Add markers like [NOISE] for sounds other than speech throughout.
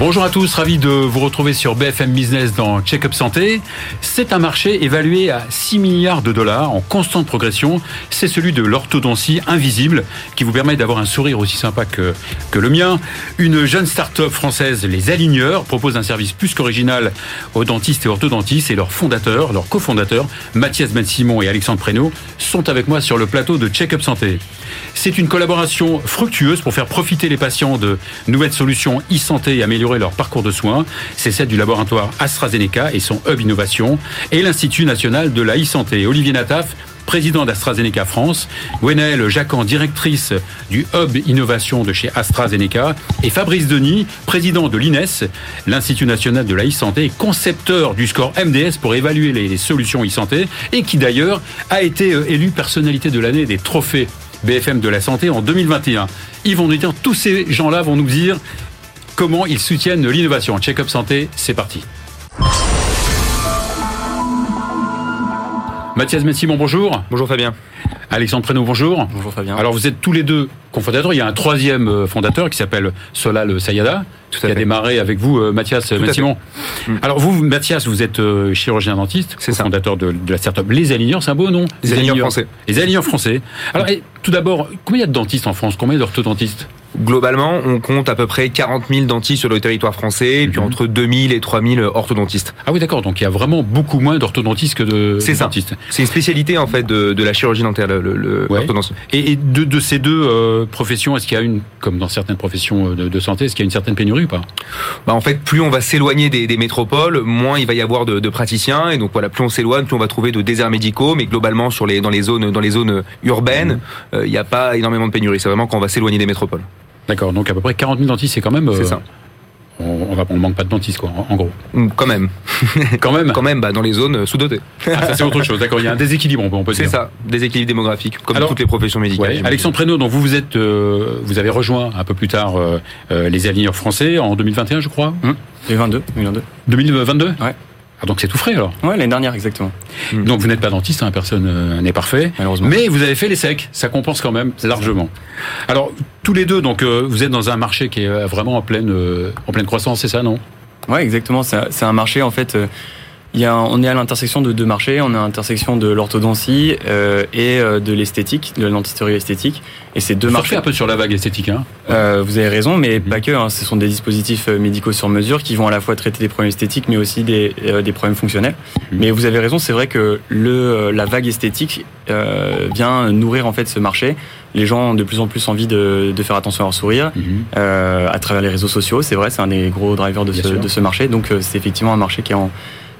Bonjour à tous, ravi de vous retrouver sur BFM Business dans Check-up Santé. C'est un marché évalué à 6 milliards de dollars en constante progression. C'est celui de l'orthodontie invisible qui vous permet d'avoir un sourire aussi sympa que, le mien. Une jeune start-up française, Les Aligneurs, propose un service plus qu'original aux dentistes et orthodontistes et leurs fondateurs, leurs cofondateurs, Mathias Ben-Simon et Alexandre Prénaud, sont avec moi sur le plateau de Check-up Santé. C'est une collaboration fructueuse pour faire profiter les patients de nouvelles solutions e-santé et améliorer leur parcours de soins. C'est celle du laboratoire AstraZeneca et son hub innovation et l'Institut national de la e-santé. Olivier Nataf, président d'AstraZeneca France, Gwenaëlle Jacquan, directrice du Hub Innovation de chez AstraZeneca, et Fabrice Denis, président de l'INES, l'Institut national de la e-santé, concepteur du score MDS pour évaluer les solutions e-santé, et qui d'ailleurs a été euh, élu personnalité de l'année des trophées BFM de la santé en 2021. Ils tous ces gens-là vont nous dire comment ils soutiennent l'innovation. Check-up santé, c'est parti. Mathias Messimon, bonjour. Bonjour Fabien. Alexandre Prénaud, bonjour. Bonjour Fabien. Alors vous êtes tous les deux cofondateurs. Il y a un troisième euh, fondateur qui s'appelle Solal Sayada, Tout qui a fait. démarré avec vous, euh, Mathias Messimon. Mm. Alors vous, Mathias, vous êtes euh, chirurgien dentiste, C'est fondateur de, de la start-up Les Aligneurs. C'est un beau nom. Les Aligneurs français. Les Aligneurs français. Alors et, tout d'abord, combien il y a de dentistes en France? Combien d'orthodontistes? Globalement, on compte à peu près 40 000 dentistes sur le territoire français, et puis Mhm. entre 2000 et 3000 orthodontistes. Ah oui, d'accord. Donc il y a vraiment beaucoup moins d'orthodontistes que de, C'est ça. dentistes. C'est une spécialité en fait de, de la chirurgie dentaire, le, Ouais. Et, et de, de ces deux euh, professions, est-ce qu'il y a une, comme dans certaines professions euh, de, de santé, est-ce qu'il y a une certaine pénurie ou pas? Bah, en fait, plus on va s'éloigner des, des métropoles, moins il va y avoir de, de praticiens, et donc voilà, plus on s'éloigne, plus on va trouver de déserts médicaux. Mais globalement, sur les dans les zones dans les zones urbaines, euh, il n'y a pas énormément de pénurie. C'est vraiment quand on va s'éloigner des métropoles. D'accord. Donc à peu près 40 000 dentistes, c'est quand même. euh, C'est ça. On, on manque pas de dentistes, quoi, en, en gros. Mm, Quand même, [LAUGHS] Quand même. quand même, bah, dans les zones euh, sous-dotées. Ah, ça c'est autre chose. D'accord. Il y a un déséquilibre, on peut, on peut C'est dire. ça, déséquilibre démographique, comme Alors, toutes les professions médicales. Ouais. Alexandre Prénaud, donc vous vous êtes, euh, vous avez rejoint un peu plus tard euh, euh, les aligneurs français en 2021, je crois. 2022, 2022. 2022. Ouais. Ah, donc c'est tout frais alors. Ouais, l'année dernière, exactement. Mm. Donc vous n'êtes pas dentiste, hein, personne euh, n'est parfait. Malheureusement. Mais vous avez fait les secs, ça compense quand même largement. Alors tous les deux, donc euh, vous êtes dans un marché qui est euh, vraiment en pleine, euh, en pleine croissance, c'est ça, non? Ouais, exactement. C'est un marché, en fait. Il y a, on est à l'intersection de deux marchés. On est à l'intersection de l'orthodontie euh, et euh, de l'esthétique, de la dentisterie esthétique. Et ces deux marchés. un peu sur la vague esthétique. Hein. Euh, vous avez raison, mais Mhm. pas que. hein. Ce sont des dispositifs euh, médicaux sur mesure qui vont à la fois traiter des problèmes esthétiques, mais aussi des, euh, des problèmes fonctionnels. Mhm. Mais vous avez raison, c'est vrai que le, euh, la vague esthétique euh, vient nourrir en fait ce marché. Les gens ont de plus en plus envie de, de faire attention à leur sourire euh, à travers les réseaux sociaux. C'est vrai, c'est un des gros drivers de ce, de ce marché. Donc euh, c'est effectivement un marché qui est en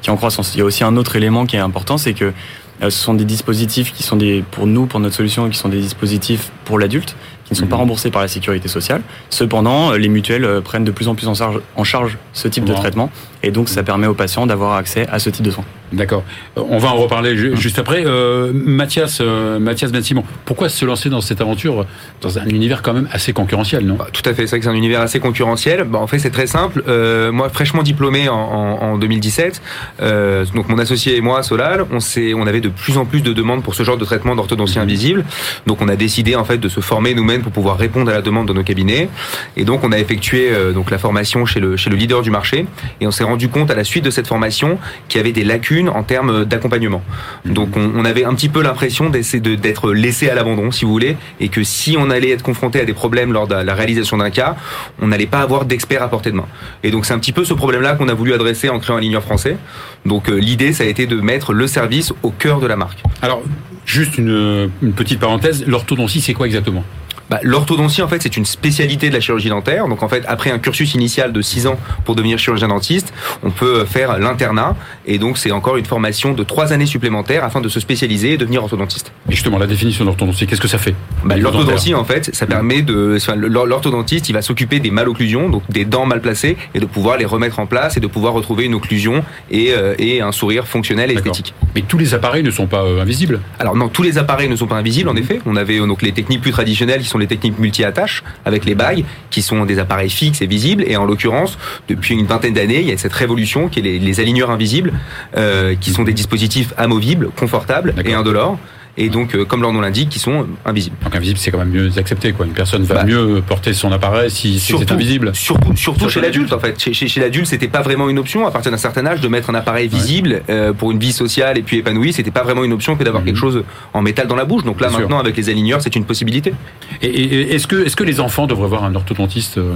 qui est en croissance. Il y a aussi un autre élément qui est important, c'est que euh, ce sont des dispositifs qui sont des pour nous, pour notre solution, qui sont des dispositifs pour l'adulte, qui ne sont pas Mhm. remboursés par la sécurité sociale. Cependant, euh, les mutuelles euh, prennent de plus en plus en charge, en charge ce type de traitement, et donc ça permet aux patients d'avoir accès à ce type de soins. D'accord. On va en reparler ju- juste après. Euh, Mathias, euh, Mathias Ben Simon, pourquoi se lancer dans cette aventure dans un univers quand même assez concurrentiel, non? Bah, tout à fait, c'est vrai que c'est un univers assez concurrentiel. Bah, en fait, c'est très simple. Euh, moi, fraîchement diplômé en, en, en 2017, euh, donc mon associé et moi, Solal, on, s'est, on avait de plus en plus de demandes pour ce genre de traitement d'orthodontie invisible. Donc, on a décidé en fait de se former nous-mêmes pour pouvoir répondre à la demande de nos cabinets. Et donc, on a effectué euh, donc la formation chez le chez le leader du marché. Et on s'est rendu compte à la suite de cette formation qu'il y avait des lacunes en termes d'accompagnement. Donc, on, on avait un petit peu l'impression d'être laissé à l'abandon, si vous voulez, et que si on allait être confronté à des problèmes lors de la réalisation d'un cas, on n'allait pas avoir d'experts à portée de main. Et donc, c'est un petit peu ce problème-là qu'on a voulu adresser en créant un ligneur français. Donc, euh, l'idée, ça a été de mettre le service au cœur de la marque. Alors, juste une, une petite parenthèse, l'orthodontie, c'est quoi exactement? Bah, L'orthodontie, en fait, c'est une spécialité de la chirurgie dentaire. Donc, en fait, après un cursus initial de 6 ans pour devenir chirurgien dentiste, on peut faire l'internat. Et donc, c'est encore une formation de 3 années supplémentaires afin de se spécialiser et devenir orthodontiste. Et justement, la définition de l'orthodontie, qu'est-ce que ça fait Bah, L'orthodontie, en fait, ça permet de. enfin, L'orthodontiste, il va s'occuper des malocclusions, donc des dents mal placées, et de pouvoir les remettre en place et de pouvoir retrouver une occlusion et, euh, et un sourire fonctionnel et esthétique. Mais tous les appareils ne sont pas euh, invisibles. Alors non, tous les appareils ne sont pas invisibles en effet. On avait euh, donc les techniques plus traditionnelles qui sont les techniques multi-attaches avec les bagues qui sont des appareils fixes et visibles. Et en l'occurrence, depuis une vingtaine d'années, il y a cette révolution qui est les, les aligneurs invisibles, euh, qui sont des dispositifs amovibles, confortables et indolores. Et donc, euh, comme leur nom l'indique, qui sont invisibles. Donc invisible, c'est quand même mieux accepté. Quoi. Une personne va Bah, mieux porter son appareil si si c'est invisible. Surtout, surtout Surtout chez l'adulte en fait. Chez, chez, chez l'adulte, c'était pas vraiment une option à partir d'un certain âge de mettre un appareil visible euh, pour une vie sociale et puis épanouie. C'était pas vraiment une option que d'avoir Mhm. quelque chose en métal dans la bouche. Donc là Bien sûr. maintenant, avec les aligneurs, c'est une possibilité. Et, et- et est-ce que, est-ce que les enfants devraient voir un orthodontiste euh,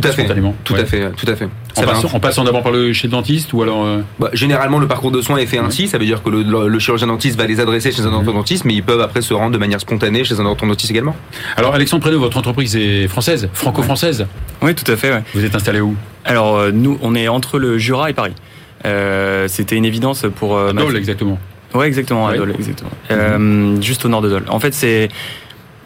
Tout à fait. Tout ouais. à fait. Tout à fait. en, passant, en passant d'abord par le chez le dentiste ou alors euh, Bah, généralement, le parcours de soins est fait ainsi. Ça veut dire que le, le- le chirurgien dentiste va les adresser chez un Mhm. orthodontiste, mais ils peuvent après se rendre de manière spontanée chez un orthodontiste également. Alors Alexandre Prénaud, votre entreprise est française, franco-française. Oui, tout à fait. ouais. Vous êtes installé où? Alors euh, nous, on est entre le Jura et Paris. Euh, C'était une évidence pour. euh, Dole, exactement. Ouais, exactement, à Ouais. Dole, exactement. Euh, juste au nord de Dole. En fait, c'est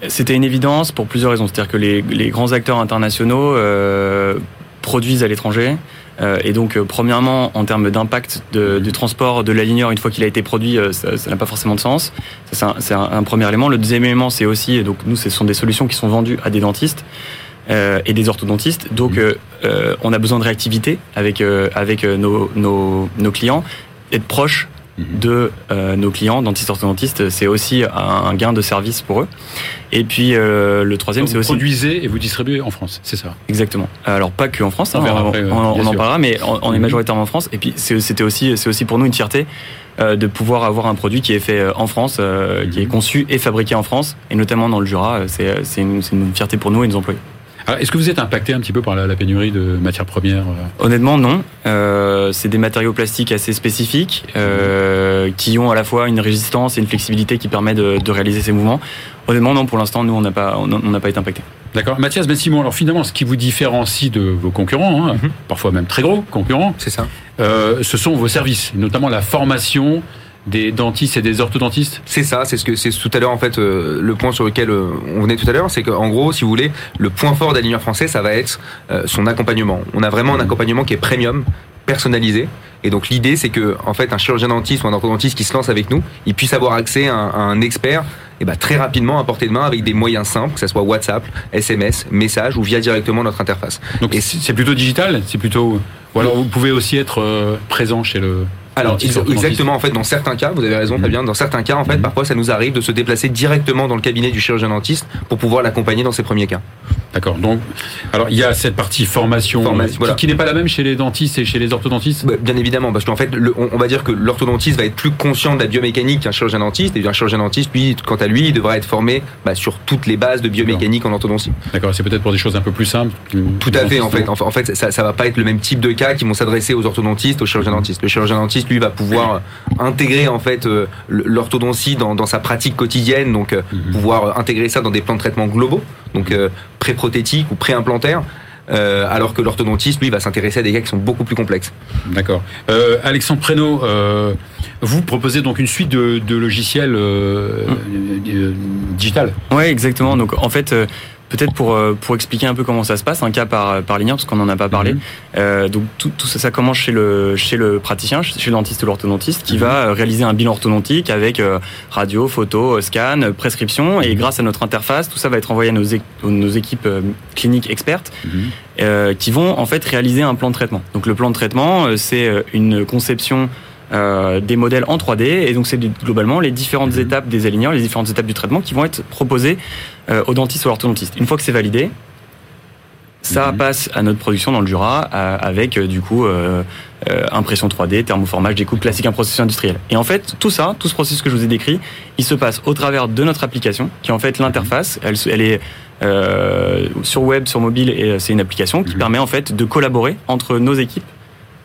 c'était une évidence pour plusieurs raisons. C'est-à-dire que les, les grands acteurs internationaux euh, produisent à l'étranger. Euh, et donc, euh, premièrement, en termes d'impact du transport de l'aligneur une fois qu'il a été produit, ça n'a pas forcément de sens. C'est un, premier élément. Le deuxième élément, c'est aussi, et donc nous, ce sont des solutions qui sont vendues à des dentistes et des orthodontistes. Donc, on a besoin de réactivité avec avec nos, nos, nos clients, être proche de euh, nos clients, dentistes orthodontistes, c'est aussi un, gain de service pour eux. Et puis euh, le troisième, c'est vous aussi produisez et vous distribuez en France, c'est ça? exactement. Alors pas que en France, On hein, verra on, après, on- euh, on en parlera, mais on, est Mhm. majoritairement en France. Et puis c'est- c'était aussi c'est aussi pour nous une fierté euh, de pouvoir avoir un produit qui est fait euh, en France, euh, qui est Mhm. conçu et fabriqué en France, et notamment dans le Jura. C'est une, c'est une fierté pour nous et nos employés. Est-ce que vous êtes impacté un petit peu par la, la pénurie de matières premières euh Honnêtement, non. Euh, c'est des matériaux plastiques assez spécifiques euh, qui ont à la fois une résistance et une flexibilité qui permet de, de réaliser ces mouvements. Honnêtement, non. Pour l'instant, nous, on n'a pas, on n'a pas été impacté. D'accord. Mathias Ben Simon, alors finalement, ce qui vous différencie de vos concurrents, hein, Mhm. parfois même très gros concurrents, C'est ça. euh, ce sont vos services, notamment la formation des dentistes et des orthodontistes. C'est ça, c'est ce que c'est tout à l'heure en fait euh, le point sur lequel euh, on venait tout à l'heure, c'est qu'en gros, si vous voulez, le point fort d'Aligneur français, ça va être euh, son accompagnement. On a vraiment un accompagnement qui est premium, personnalisé. Et donc l'idée, c'est que en fait, un chirurgien dentiste ou un orthodontiste qui se lance avec nous, il puisse avoir accès à un, à un expert et ben, très rapidement à portée de main avec des moyens simples, que ce soit WhatsApp, SMS, message ou via directement notre interface. Donc c'est plutôt digital, c'est plutôt. Ou alors vous pouvez aussi être présent chez le. Alors exactement en fait dans certains cas vous avez raison Mhm. Fabien dans certains cas en fait Mhm. parfois ça nous arrive de se déplacer directement dans le cabinet du chirurgien dentiste pour pouvoir l'accompagner dans ces premiers cas. D'accord. Donc, alors il y a cette partie formation, Formation, qui, n'est pas la même chez les dentistes et chez les orthodontistes? Bah, Bien évidemment, parce qu'en fait, le- on, on va dire que l'orthodontiste va être plus conscient de la biomécanique qu'un chirurgien dentiste, et un chirurgien dentiste, lui, quant à lui, il devra être formé bah, sur toutes les bases de biomécanique en orthodontie. D'accord. C'est peut-être pour des choses un peu plus simples. Tout à fait, en fait. En, fa- en fait, ça, ça va pas être le même type de cas qui vont s'adresser aux orthodontistes, aux chirurgiens dentistes. Le chirurgien dentiste, lui, va pouvoir euh, intégrer en fait euh, l'orthodontie dans, dans sa pratique quotidienne, donc euh, Mhm. pouvoir intégrer ça dans des plans de traitement globaux, donc euh, pré-prothétiques ou pré-implantaires. euh, alors que l'orthodontiste, lui, va s'intéresser à des cas qui sont beaucoup plus complexes. D'accord. Euh, Alexandre Prénaud, euh, vous proposez donc une suite de, de logiciels euh, euh, digital. Ouais, exactement. Donc en fait, euh, peut-être pour euh, pour expliquer un peu comment ça se passe, un cas par par ligne, parce qu'on n'en a pas parlé. Mhm. Euh, donc tout, tout ça, ça commence chez le chez le praticien, chez le dentiste ou l'orthodontiste, qui Mhm. va euh, réaliser un bilan orthodontique avec euh, radio, photo, scan, prescription, et grâce à notre interface, tout ça va être envoyé à nos, nos équipes cliniques expertes, euh, qui vont en fait réaliser un plan de traitement. Donc le plan de traitement, c'est une conception euh, des modèles en 3D et donc c'est globalement les différentes Mhm. étapes des aligneurs, les différentes étapes du traitement qui vont être proposées euh, au dentiste ou à l'orthodontiste. Une fois que c'est validé, ça Mhm. passe à notre production dans le Jura avec euh, du coup euh, impression 3D, thermoformage, découpe classique, un processus industriel. Et en fait, tout ça, tout ce processus que je vous ai décrit, il se passe au travers de notre application, qui est en fait l'interface. Elle, est euh, sur web, sur mobile, et c'est une application qui Mhm. permet en fait de collaborer entre nos équipes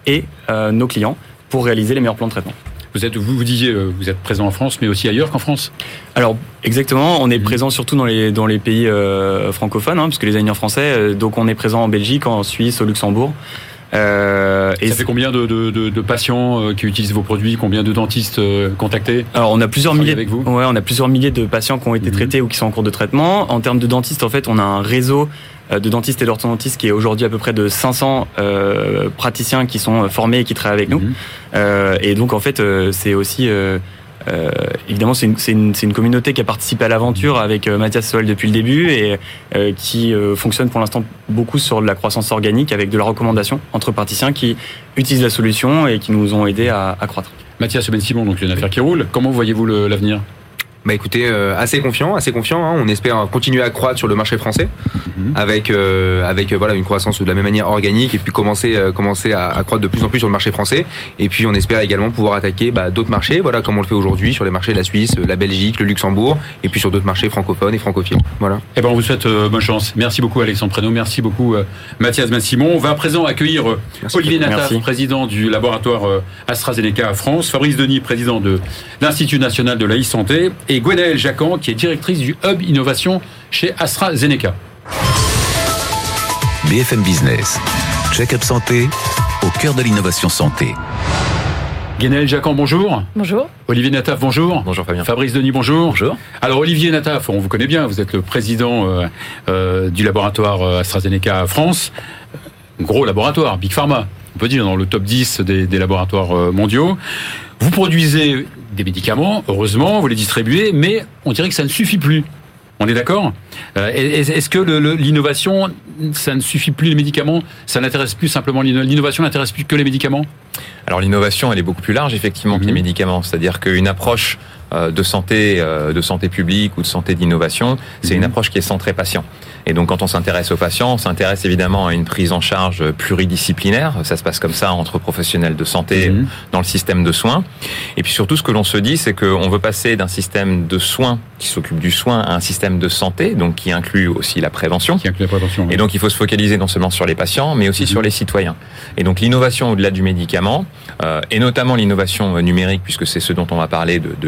et euh, nos clients pour réaliser les meilleurs plans de traitement. Vous êtes, vous, vous disiez, euh, vous êtes présent en France, mais aussi ailleurs qu'en France? Alors exactement, on est Mhm. présent surtout dans les dans les pays euh, francophones, hein, parce que les français, euh, donc on est présent en Belgique, en Suisse, au Luxembourg. Euh, et Ça fait combien de, de, de, de patients qui utilisent vos produits? Combien de dentistes contactés? Alors on a plusieurs milliers, avec vous? Ouais, on a plusieurs milliers de patients qui ont été Mhm. traités ou qui sont en cours de traitement. En termes de dentistes, en fait, on a un réseau de dentistes et d'orthodontistes qui est aujourd'hui à peu près de 500 euh, praticiens qui sont euh, formés et qui travaillent avec nous. Mhm. Euh, et donc en fait, euh, c'est aussi euh, euh, évidemment c'est une, une, une communauté qui a participé à l'aventure avec euh, Mathias Soel depuis le début et euh, qui euh, fonctionne pour l'instant beaucoup sur de la croissance organique avec de la recommandation entre praticiens qui utilisent la solution et qui nous ont aidés à, à croître. Mathias Ben Simon, donc une affaire qui roule. Comment voyez-vous l'avenir? Bah écoutez, euh, assez confiant, assez confiant. Hein. On espère continuer à croître sur le marché français Mhm. avec euh, avec euh, voilà une croissance de la même manière organique et puis commencer euh, commencer à, à croître de plus en plus sur le marché français. Et puis on espère également pouvoir attaquer bah, d'autres marchés, voilà comme on le fait aujourd'hui sur les marchés de la Suisse, la Belgique, le Luxembourg et puis sur d'autres marchés francophones et francophiles. Voilà. Eh ben, on vous souhaite euh, bonne chance. Merci beaucoup, Alexandre Prénom. Merci beaucoup, euh, Mathias Ben-Simon. On va à présent accueillir Merci. Olivier Merci. président du laboratoire euh, AstraZeneca à France, Fabrice Denis, président de l'Institut national de la e-santé, et Gwenaëlle Jacan, qui est directrice du Hub Innovation chez AstraZeneca. BFM Business. Check-up santé au cœur de l'innovation santé. Gwenaëlle Jacan, bonjour. Bonjour. Olivier Nataf, bonjour. Bonjour Fabien. Fabrice Denis, bonjour. Bonjour. Alors Olivier Nataf, on vous connaît bien, vous êtes le président euh, euh, du laboratoire euh, AstraZeneca France. Gros laboratoire, Big Pharma, on peut dire, dans le top 10 des, des laboratoires mondiaux. Vous produisez des médicaments, heureusement, vous les distribuez, mais on dirait que ça ne suffit plus. On est d'accord Euh, est- Est-ce que l'innovation, ça ne suffit plus les médicaments Ça n'intéresse plus simplement l'inno- l'innovation n'intéresse plus que les médicaments? Alors l'innovation, elle est beaucoup plus large effectivement que les Mhm. médicaments. C'est-à-dire qu'une approche de santé, euh, de santé publique ou de santé d'innovation, c'est Mhm. une approche qui est centrée patient. Et donc quand on s'intéresse aux patients, on s'intéresse évidemment à une prise en charge pluridisciplinaire. Ça se passe comme ça entre professionnels de santé Mhm. dans le système de soins. Et puis surtout, ce que l'on se dit, c'est qu'on veut passer d'un système de soins qui s'occupe du soin à un système de santé, donc qui inclut aussi la prévention. Qui inclut la prévention. Et donc il faut se focaliser non seulement sur les patients, mais aussi Mhm. sur les citoyens. Et donc l'innovation au-delà du médicament, euh, et notamment l'innovation euh, numérique, puisque c'est ce dont on va parler de, de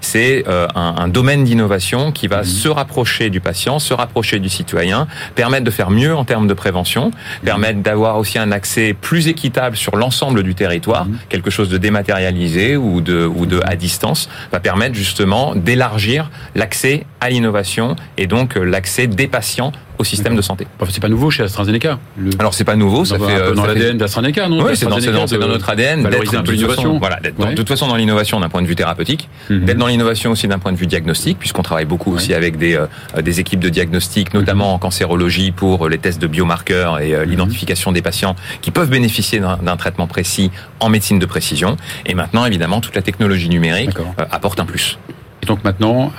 c'est euh, un, un domaine d'innovation qui va Mhm. se rapprocher du patient, se rapprocher du citoyen, permettre de faire mieux en termes de prévention, Mhm. permettre d'avoir aussi un accès plus équitable sur l'ensemble du territoire, Mhm. quelque chose de dématérialisé ou de, ou de à distance, va permettre justement d'élargir l'accès à l'innovation et donc euh, l'accès des patients au système de santé. Enfin, c'est pas nouveau chez AstraZeneca. Le- Alors c'est pas nouveau, ça dans, fait euh, dans fait- l'ADN d'AstraZeneca, non Oui, c'est dans, dans- notre ADN d'être un peu l'innovation. Voilà, Ouais. de toute façon dans l'innovation d'un point de vue thérapeutique, Mhm. d'être dans l'innovation aussi d'un point de vue diagnostique, puisqu'on travaille beaucoup Ouais. aussi avec des euh, des équipes de diagnostic, notamment en cancérologie pour les tests de biomarqueurs et euh, l'identification des patients qui peuvent bénéficier d'un traitement précis en médecine de précision. Et maintenant, évidemment, toute la technologie numérique euh, apporte un plus. Et donc maintenant,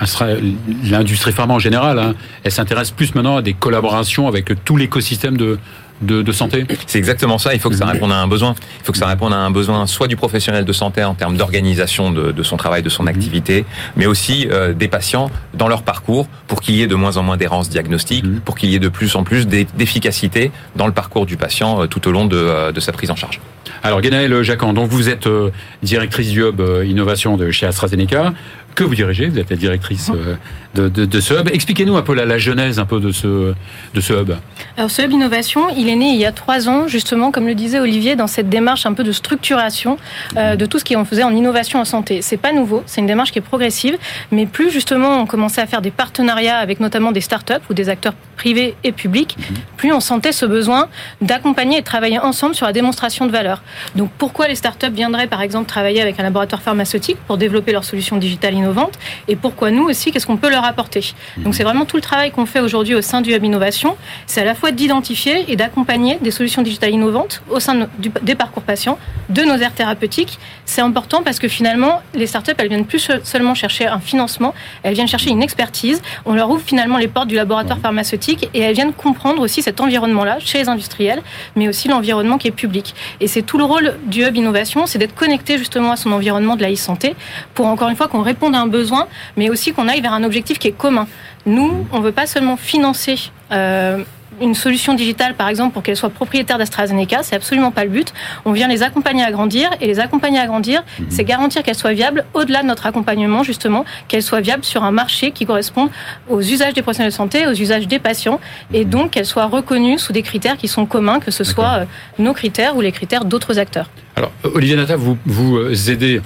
l'industrie pharma en général, hein, elle s'intéresse plus maintenant à des collaborations avec tout l'écosystème de, de, de santé. C'est exactement ça. Il faut que ça réponde à un besoin. Il faut que ça réponde à un besoin soit du professionnel de santé en termes d'organisation de, de son travail, de son activité, mais aussi euh, des patients dans leur parcours pour qu'il y ait de moins en moins d'errance diagnostique, Mhm. pour qu'il y ait de plus en plus d'e- d'efficacité dans le parcours du patient euh, tout au long de, euh, de sa prise en charge. Alors, Guénaëlle Jacan, donc vous êtes euh, directrice du hub euh, innovation de chez AstraZeneca. Que vous dirigez? Vous êtes la directrice euh, de, de, de ce hub. Expliquez-nous un peu la, la genèse un peu de ce, de ce hub. Alors ce hub innovation, il est né il y a trois ans, justement, comme le disait Olivier, dans cette démarche un peu de structuration euh, de tout ce qu'on faisait en innovation en santé. C'est pas nouveau, c'est une démarche qui est progressive, mais plus justement on commençait à faire des partenariats avec notamment des startups ou des acteurs privés et publics, plus on sentait ce besoin d'accompagner et de travailler ensemble sur la démonstration de valeur. Donc pourquoi les startups viendraient par exemple travailler avec un laboratoire pharmaceutique pour développer leurs solutions digitales innovantes et pourquoi nous aussi, qu'est-ce qu'on peut leur apporter? Donc c'est vraiment tout le travail qu'on fait aujourd'hui au sein du Hub Innovation, c'est à la fois d'identifier et d'accompagner des solutions digitales innovantes au sein de- du- des parcours patients, de nos aires thérapeutiques. C'est important parce que finalement, les startups, elles viennent plus se- seulement chercher un financement, elles viennent chercher une expertise. On leur ouvre finalement les portes du laboratoire pharmaceutique et elles viennent comprendre aussi cet environnement-là chez les industriels, mais aussi l'environnement qui est public. Et c'est tout le rôle du Hub Innovation, c'est d'être connecté justement à son environnement de la e-santé pour encore une fois qu'on réponde à un besoin, mais aussi qu'on aille vers un objectif qui est commun. Nous, on ne veut pas seulement financer euh, une solution digitale, par exemple, pour qu'elle soit propriétaire d'AstraZeneca, c'est absolument pas le but. On vient les accompagner à grandir, et les accompagner à grandir, c'est garantir qu'elle soit viable au-delà de notre accompagnement, justement, qu'elle soit viable sur un marché qui corresponde aux usages des professionnels de santé, aux usages des patients, et donc qu'elle soit reconnue sous des critères qui sont communs, que ce soit euh, nos critères ou les critères d'autres acteurs. Alors, Olivier Nata, vous, vous euh, aidez,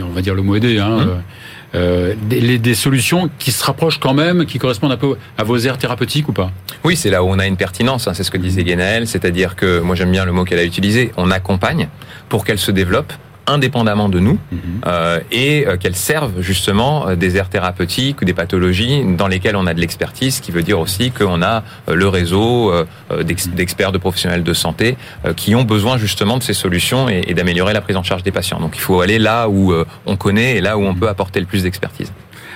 on va dire- le mot aider, hein, euh, euh, des, solutions qui se rapprochent quand même, qui correspondent un peu à vos aires thérapeutiques ou pas Oui, c'est là où on a une pertinence, hein, c'est ce que disait Guénaël, c'est-à-dire que, moi j'aime bien le mot qu'elle a utilisé, on accompagne pour qu'elle se développe indépendamment de nous euh, et euh, qu'elles servent justement euh, des aires thérapeutiques ou des pathologies dans lesquelles on a de l'expertise, ce qui veut dire aussi qu'on a le réseau d'ex- d'experts, de professionnels de santé qui ont besoin justement de ces solutions et, et d'améliorer la prise en charge des patients. Donc il faut aller là où on connaît et là où on peut apporter le plus d'expertise.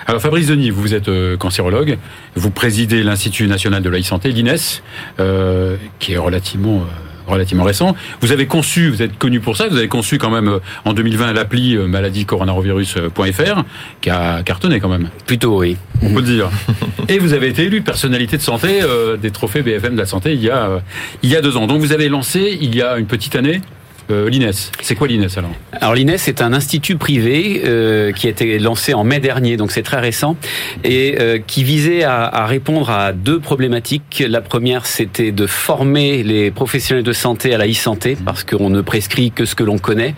Alors Fabrice Denis, vous êtes cancérologue, vous présidez l'Institut national de la e-santé, l'INES, euh, qui est relativement relativement récent. Vous avez conçu, vous êtes connu pour ça, vous avez conçu quand même euh, en 2020 l'appli euh, maladie-coronavirus.fr qui a cartonné quand même. Plutôt, oui. On peut le dire. Et vous avez été élu personnalité de santé euh, des trophées BFM de la santé il y a euh, il y a deux ans. Donc vous avez lancé il y a une petite année euh, l'INES. C'est quoi l'INES alors Alors l'INES est un institut privé euh, qui a été lancé en mai dernier, donc c'est très récent, et euh, qui visait à, à répondre à deux problématiques. La première, c'était de former les professionnels de santé à la e-santé, parce qu'on ne prescrit que ce que l'on connaît.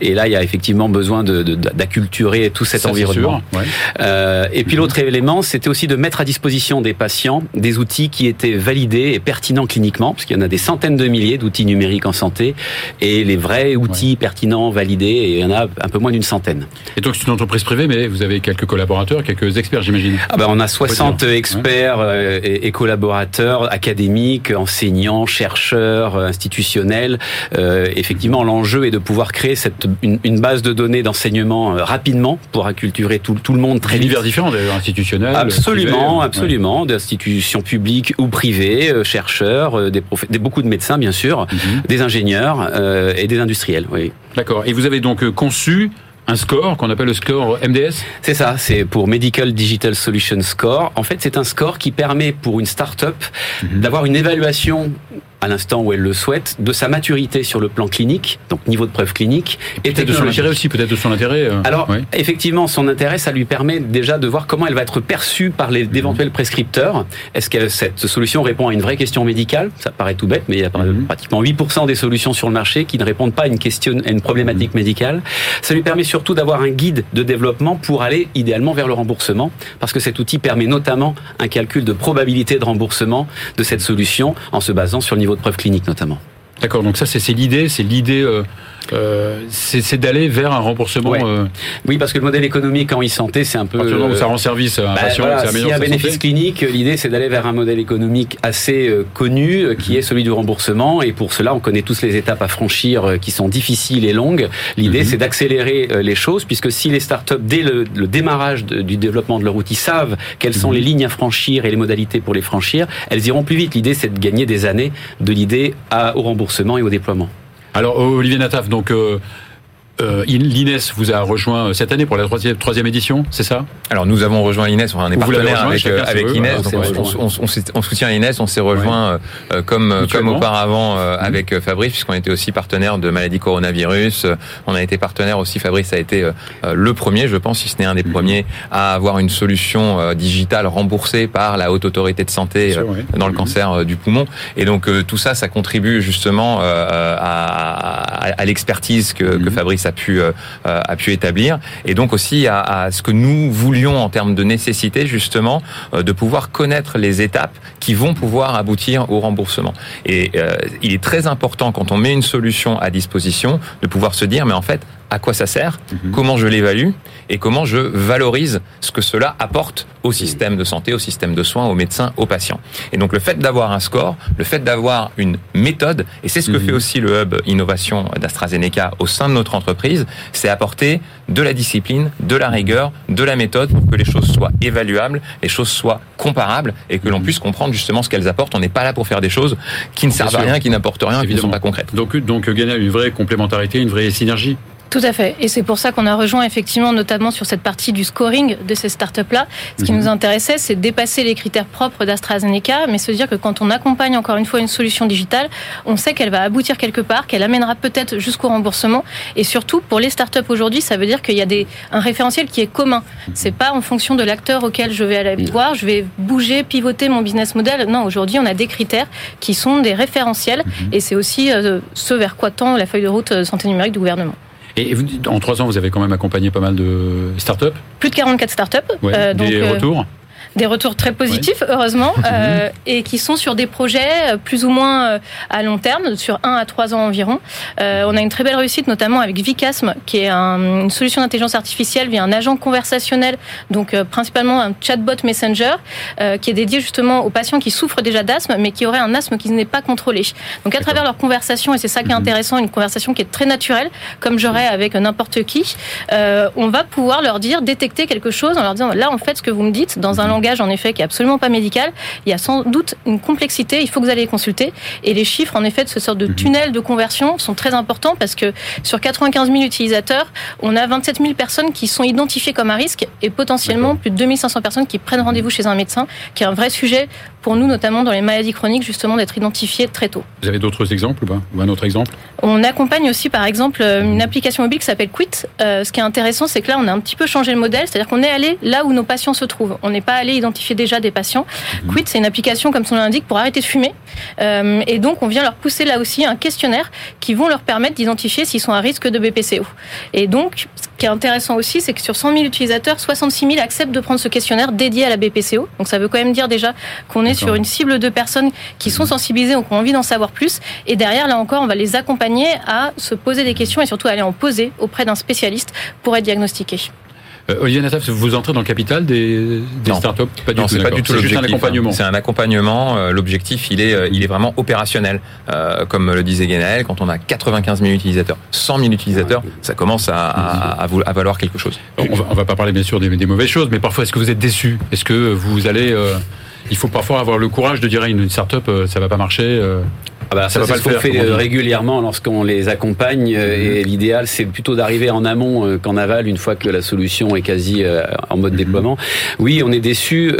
Et là, il y a effectivement besoin de- de- d'acculturer tout cet Ça, environnement. sûr, ouais. Euh, et puis l'autre élément, c'était aussi de mettre à disposition des patients des outils qui étaient validés et pertinents cliniquement, parce qu'il y en a des centaines de milliers d'outils numériques en santé, et les vrais outils pertinents, validés, et il y en a un peu moins d'une centaine. Et donc c'est une entreprise privée, mais vous avez quelques collaborateurs, quelques experts, j'imagine. Ah ben on a 60 dire. experts euh, et, et collaborateurs académiques, enseignants, chercheurs, euh, institutionnels. Euh, effectivement, l'enjeu est de pouvoir créer cette, une, une base de données d'enseignement rapidement pour acculturer tout, tout le monde très vite. Univers différents d'ailleurs, institutionnels. Absolument, privés, absolument, d'institutions publiques ou privées, chercheurs, des, beaucoup de médecins bien sûr. Mhm. des ingénieurs euh, et des industriels. Oui, D'accord. Et vous avez donc euh, conçu un score qu'on appelle le score MDS c'est ça. C'est pour Medical Digital Solution Score. En fait, c'est un score qui permet pour une start-up Mhm. d'avoir une évaluation à l'instant où elle le souhaite, de sa maturité sur le plan clinique, donc niveau de preuve clinique, et, Peut-être de son intérêt aussi, peut-être de son intérêt. euh, Alors, effectivement, son intérêt, ça lui permet déjà de voir comment elle va être perçue par les d'éventuels prescripteurs. Est-ce que cette solution répond à une vraie question médicale? Ça paraît tout bête, mais il y a Mhm. pratiquement 8% des solutions sur le marché qui ne répondent pas à une question, à une problématique Mhm. médicale. Ça lui permet surtout d'avoir un guide de développement pour aller idéalement vers le remboursement, parce que cet outil permet notamment un calcul de probabilité de remboursement de cette solution en se basant sur le niveau de preuve clinique notamment. D'accord. Donc ça, c'est c'est l'idée, c'est l'idée, euh, euh, c'est d'aller vers un remboursement. Ouais. euh, Oui, parce que le modèle économique en e-santé, c'est un peu... moment où euh, ça rend service à un Bah, patient, voilà, S'il y a un bénéfice santé. clinique, l'idée c'est d'aller vers un modèle économique assez euh, connu, euh, qui est celui du remboursement. Et pour cela, on connaît tous les étapes à franchir euh, qui sont difficiles et longues. L'idée Mhm. c'est d'accélérer euh, les choses, puisque si les startups, dès le, le démarrage de- du développement de leur outil, savent quelles sont Mhm. les lignes à franchir et les modalités pour les franchir, elles iront plus vite. L'idée c'est de gagner des années de l'idée au remboursement et au déploiement. Alors Olivier Nataf, donc euh, euh, l'INES vous a rejoint cette année pour la troisième, troisième édition, c'est ça? Alors nous avons rejoint l'INES, on est partenaire avec, euh, avec l'INES, ah, c'est on, on- on- on soutient l'INES, on s'est rejoint euh, euh, comme, comme Mutuellement. auparavant euh, avec euh, Fabrice, puisqu'on était aussi partenaire de maladie coronavirus. Euh, On a été partenaire aussi, Fabrice a été euh, euh, le premier, je pense, si ce n'est un des Mhm. premiers, à avoir une solution euh, digitale remboursée par la Haute Autorité de Santé euh, sûr, ouais. dans le Mhm. cancer euh, du poumon. Et donc euh, tout ça, ça contribue justement euh, à, à- à l'expertise que, que. Fabrice a pu euh, a pu établir, et donc aussi à, à ce que nous voulions en termes de nécessité justement euh, de pouvoir connaître les étapes qui vont pouvoir aboutir au remboursement. Et euh, il est très important quand on met une solution à disposition de pouvoir se dire mais en fait à quoi ça sert, Mhm. comment je l'évalue et comment je valorise ce que cela apporte au système de santé, au système de soins, aux médecins, aux patients. Et donc le fait d'avoir un score, le fait d'avoir une méthode, et c'est ce que Mhm. fait aussi le hub innovation d'AstraZeneca au sein de notre entreprise, c'est apporter de la discipline, de la rigueur, de la méthode pour que les choses soient évaluables, les choses soient comparables et que l'on Mhm. puisse comprendre justement ce qu'elles apportent. On n'est pas là pour faire des choses qui ne Bien servent à rien, qui n'apportent rien, qui ne sont Évidemment. pas concrètes. Donc, donc gagner une vraie complémentarité, une vraie synergie. Tout à fait. Et c'est pour ça qu'on a rejoint effectivement notamment sur cette partie du scoring de ces startups-là. Ce qui Mhm. nous intéressait, c'est dépasser les critères propres d'AstraZeneca, mais se dire que quand on accompagne encore une fois une solution digitale, on sait qu'elle va aboutir quelque part, qu'elle amènera peut-être jusqu'au remboursement. Et surtout, pour les startups aujourd'hui, ça veut dire qu'il y a des, un référentiel qui est commun. C'est pas en fonction de l'acteur auquel je vais aller voir, je vais bouger, pivoter mon business model. Non, aujourd'hui, on a des critères qui sont des référentiels. Et c'est aussi euh, ce vers quoi tend la feuille de route euh, santé numérique du gouvernement. Et vous, en trois ans, vous avez quand même accompagné pas mal de startups. Plus de 44 startups. Ouais, Euh, donc, des euh, retours. Des retours très positifs, heureusement, [LAUGHS] euh, et qui sont sur des projets euh, plus ou moins euh, à long terme, sur 1 à 3 ans environ. Euh, on a une très belle réussite, notamment avec Vicasm, qui est un- une solution d'intelligence artificielle via un agent conversationnel, donc euh, principalement un chatbot messenger, qui est dédié justement aux patients qui souffrent déjà d'asthme, mais qui auraient un asthme qui n'est pas contrôlé. Donc à travers leur conversation, et c'est ça qui est intéressant, une conversation qui est très naturelle, comme j'aurais avec n'importe qui, on va pouvoir leur dire, détecter quelque chose en leur disant, là en fait ce que vous me dites, dans un langage en effet qui est absolument pas médical, il y a sans doute une complexité, il faut que vous allez consulter. Et les chiffres en effet de ce sorte de tunnel de conversion sont très importants parce que sur 95 000 utilisateurs, on a 27 000 personnes qui sont identifiées comme à risque et potentiellement plus de 2500 personnes qui prennent rendez-vous chez un médecin, qui est un vrai sujet pour nous, notamment dans les maladies chroniques, justement d'être identifiées très tôt. Vous avez d'autres exemples ou pas Ou un autre exemple? On accompagne aussi, par exemple, euh, une application mobile qui s'appelle Quit. Euh, ce qui est intéressant, c'est que là, on a un petit peu changé le modèle, c'est-à-dire qu'on est allé là où nos patients se trouvent. On n'est pas allé identifier déjà des patients. Quit, c'est une application, comme son nom l'indique, pour arrêter de fumer. Euh, et donc, on vient leur pousser là aussi un questionnaire qui vont leur permettre d'identifier s'ils sont à risque de BPCO. Et donc, ce qui est intéressant aussi, c'est que sur 100 000 utilisateurs, 66 000 acceptent de prendre ce questionnaire dédié à la BPCO. Donc, ça veut quand même dire déjà qu'on est sur une cible de personnes qui sont sensibilisées ou qui ont envie d'en savoir plus. Et derrière, là encore, on va les accompagner à se poser des questions et surtout à aller en poser auprès d'un spécialiste pour être diagnostiqué. Euh, Olivier Nataf, vous entrez dans le capital des, des Non. startups Pas du non, tout. c'est pas du tout C'est juste un accompagnement. hein. C'est un accompagnement. euh, L'objectif, il est, euh, il est vraiment opérationnel. Euh, comme le disait Guénaël, quand on a 95 000 utilisateurs, 100 000 utilisateurs, ça commence à, à, à vou- à valoir quelque chose. On va, on va pas parler bien sûr des, des mauvaises choses, mais parfois est-ce que vous êtes déçu? Est-ce que vous allez euh, il faut parfois avoir le courage de dire à une, start-up ça va pas marcher. Ah bah, Ça ça, c'est ce le qu'on fait euh, régulièrement lorsqu'on les accompagne. euh, Et l'idéal, c'est plutôt d'arriver en amont euh, qu'en aval, une fois que la solution est quasi en mode déploiement. Oui, on est déçu.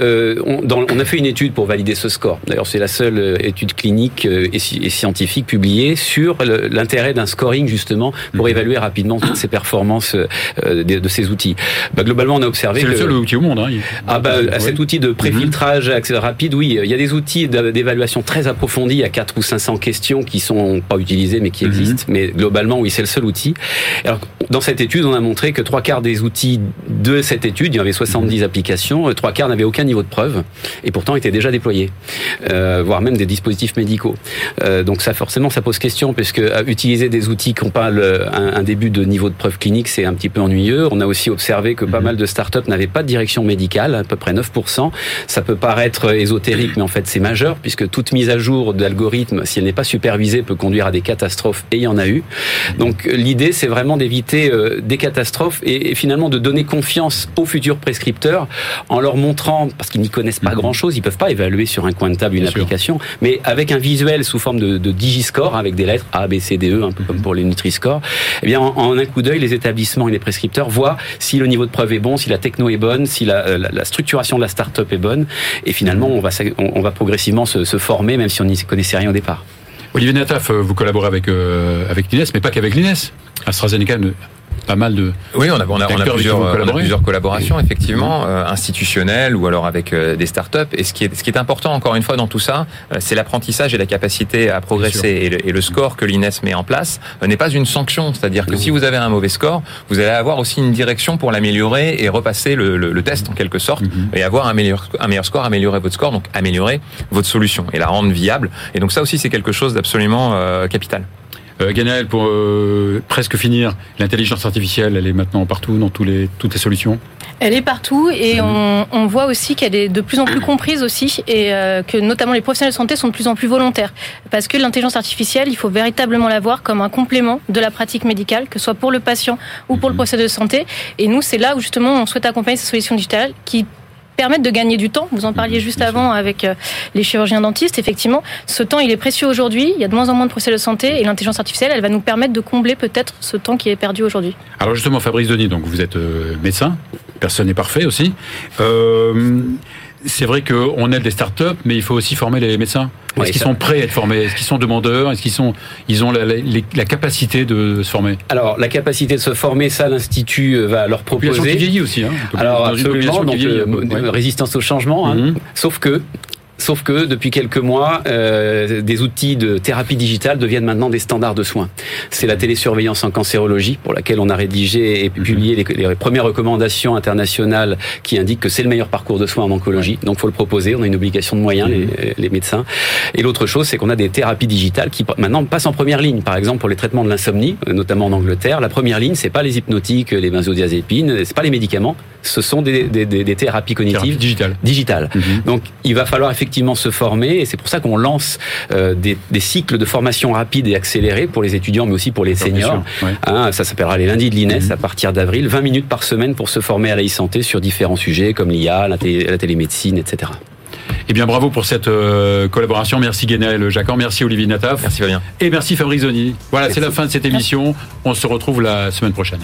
on, a fait une étude pour valider ce score. D'ailleurs, c'est la seule étude clinique et, sci- et scientifique publiée sur l'intérêt d'un scoring justement pour évaluer rapidement toutes ces performances de, ces outils. Bah, globalement, on a observé C'est le seul outil au monde. Hein. Ah bah, Ouais. à cet outil de préfiltrage accès rapide, oui, il y a des outils d'évaluation très approfondis, a 4 ou 500 questions qui sont pas utilisées mais qui Mhm. existent, mais globalement oui, c'est le seul outil. Alors dans cette étude, on a montré que trois quarts des outils de cette étude, il y avait 70 Mhm. applications, euh, trois quarts n'avaient aucun niveau de preuve et pourtant étaient déjà déployés, euh, voire même des dispositifs médicaux. Euh, donc ça forcément ça pose question parce que euh, utiliser des outils qui n'ont pas le- un, un début de niveau de preuve clinique, c'est un petit peu ennuyeux. On a aussi observé que pas Mhm. mal de startups n'avaient pas de direction médicale, à peu près 9%. Ça peut paraître ésotérique, mais en fait c'est majeur puisque toute mise à jour d'algorithme, si elle n'est pas supervisée, peut conduire à des catastrophes et il y en a eu. Donc l'idée c'est vraiment d'éviter euh, des catastrophes et, et finalement de donner confiance aux futurs prescripteurs en leur montrant, parce qu'ils n'y connaissent pas Mhm. grand-chose, ils peuvent pas évaluer sur un coin de table une Bien sûr. application, mais avec un visuel sous forme de, de digiscore, avec des lettres A, B, C, D, E, un peu comme pour les Nutri-Score, eh bien, en, en un coup d'œil, les établissements et les prescripteurs voient si le niveau de preuve est bon, si la techno est bonne, si la, euh, la- la structuration de la start-up est bonne, et finalement, on va, on va progressivement se, se former, même si on n'y connaissait rien au départ. Olivier Nataf, euh, vous collaborez avec euh, avec l'INES, mais pas qu'avec l'INES. AstraZeneca, ne- pas mal de. Oui, on a, on a, on a plusieurs, vous on a plusieurs collaborations, effectivement, euh, institutionnelles ou alors avec euh, des startups. Et ce qui, est, ce qui est important, encore une fois, dans tout ça, euh, c'est l'apprentissage et la capacité à progresser. Et le, et le score que l'INES met en place euh, n'est pas une sanction. C'est-à-dire que si vous avez un mauvais score, vous allez avoir aussi une direction pour l'améliorer et repasser le, le- le test, en quelque sorte, Mhm. et avoir un meilleur, un meilleur score, améliorer votre score, donc améliorer votre solution et la rendre viable. Et donc ça aussi, c'est quelque chose d'absolument euh, capital. Euh, pour euh, presque finir, l'intelligence artificielle, elle est maintenant partout, dans tous les, toutes les solutions. Elle est partout et on, on voit aussi qu'elle est de plus en plus comprise aussi et euh, que notamment les professionnels de santé sont de plus en plus volontaires parce que l'intelligence artificielle, il faut véritablement la voir comme un complément de la pratique médicale, que ce soit pour le patient ou pour le professionnel de santé. Et nous, c'est là où justement on souhaite accompagner ces solutions digitales qui permettent de gagner du temps. Vous en parliez juste avant avec euh, les chirurgiens dentistes. Effectivement, ce temps, il est précieux aujourd'hui. Il y a de moins en moins de professionnels de santé et l'intelligence artificielle, elle va nous permettre de combler peut-être ce temps qui est perdu aujourd'hui. Alors justement, Fabrice Denis, donc vous êtes euh, médecin, personne n'est parfait aussi. Euh, c'est vrai qu'on aide des startups, mais il faut aussi former les médecins. Est-ce Oui, qu'ils sont prêts à être formés? Est-ce qu'ils sont demandeurs? Est-ce qu'ils sont, ils ont la, la- les- la capacité de se former? Alors, la capacité de se former, ça, l'Institut euh, va leur Population qui proposer. vieillit aussi. Hein. Alors absolument, donc vieillit, euh, ouais. résistance au changement. hein. Mhm. Sauf que Sauf que depuis quelques mois, euh, des outils de thérapie digitale deviennent maintenant des standards de soins. C'est la télésurveillance en cancérologie pour laquelle on a rédigé et publié les, les premières recommandations internationales qui indiquent que c'est le meilleur parcours de soins en oncologie. Donc faut le proposer. On a une obligation de moyens les, les médecins. Et l'autre chose, c'est qu'on a des thérapies digitales qui maintenant passent en première ligne. Par exemple pour les traitements de l'insomnie, euh, notamment en Angleterre, la première ligne c'est pas les hypnotiques, les benzodiazépines, c'est pas les médicaments, ce sont des, des, des, des thérapies cognitives Thérapie digitale. digitales. Donc il va falloir effectivement se former et c'est pour ça qu'on lance euh, des, des cycles de formation rapides et accélérés pour les étudiants mais aussi pour les seniors. sûr, ouais. Hein, ça s'appellera les lundis de l'INES Mhm. à partir d'avril, 20 minutes par semaine pour se former à la e-santé sur différents sujets comme l'IA, la, té- la télémédecine, etc. Eh bien, bravo pour cette euh, collaboration. Merci Guénel Jacquan, merci Olivier Nataf. Merci Fabien. Et merci Fabrice Zoni. Voilà, c'est la fin de cette émission. On se retrouve la semaine prochaine.